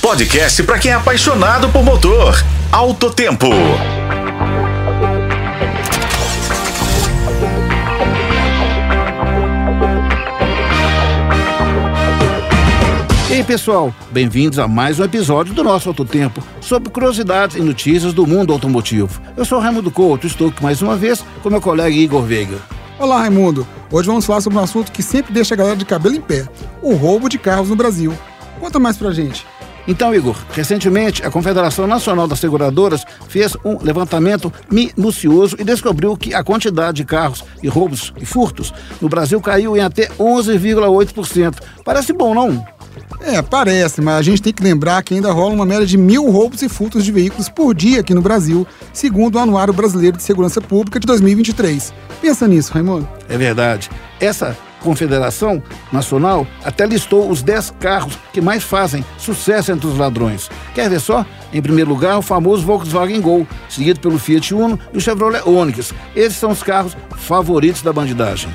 podcast para quem é apaixonado por motor. Alto Tempo. E aí, pessoal, bem-vindos a mais um episódio do nosso Alto Tempo sobre curiosidades e notícias do mundo automotivo. Eu sou Raimundo Couto, estou aqui mais uma vez com meu colega Igor Veiga. Olá, Raimundo. Hoje vamos falar sobre um assunto que sempre deixa a galera de cabelo em pé: o roubo de carros no Brasil. Conta mais pra gente. Então, Igor, recentemente a Confederação Nacional das Seguradoras fez um levantamento minucioso e descobriu que a quantidade de carros e roubos e furtos no Brasil caiu em até 11,8%. Parece bom, não? É, parece, mas a gente tem que lembrar que ainda rola uma média de mil roubos e furtos de veículos por dia aqui no Brasil, segundo o Anuário Brasileiro de Segurança Pública de 2023. Pensa nisso, Raimundo. É verdade. Essa Confederação Nacional até listou os 10 carros que mais fazem sucesso entre os ladrões. Quer ver só? Em primeiro lugar, o famoso Volkswagen Gol, seguido pelo Fiat Uno e o Chevrolet Onix. Esses são os carros favoritos da bandidagem.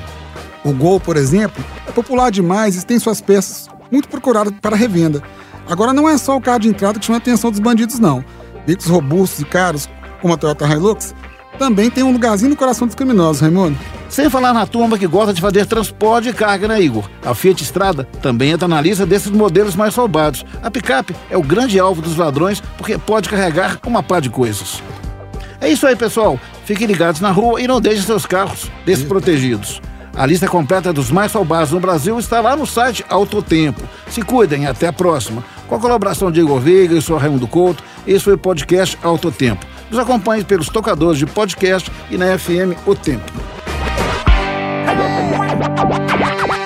O Gol, por exemplo, é popular demais e tem suas peças muito procuradas para revenda. Agora, não é só o carro de entrada que chama a atenção dos bandidos, não. Veículos robustos e caros, como a Toyota Hilux, também tem um lugarzinho no coração dos criminosos, Raimundo. Sem falar na turma que gosta de fazer transporte de carga, né, Igor? A Fiat Strada também entra na lista desses modelos mais roubados. A picape é o grande alvo dos ladrões porque pode carregar uma pá de coisas. É isso aí, pessoal. Fiquem ligados na rua e não deixem seus carros desprotegidos. A lista completa dos mais roubados no Brasil está lá no site Autotempo. Se cuidem, até a próxima. Com a colaboração de Igor Veiga e sou Raimundo Couto, esse foi o podcast Autotempo. Nos acompanhe pelos tocadores de podcast e na FM O Tempo. Bye.